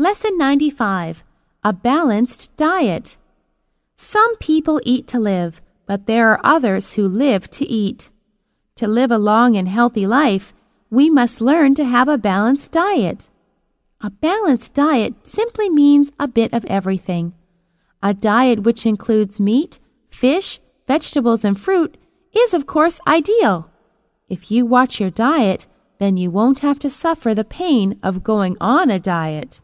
Lesson 95 A Balanced Diet. Some people eat to live, but there are others who live to eat. To live a long and healthy life, we must learn to have a balanced diet. A balanced diet simply means a bit of everything. A diet which includes meat, fish, vegetables, and fruit is, of course, ideal. If you watch your diet, then you won't have to suffer the pain of going on a diet.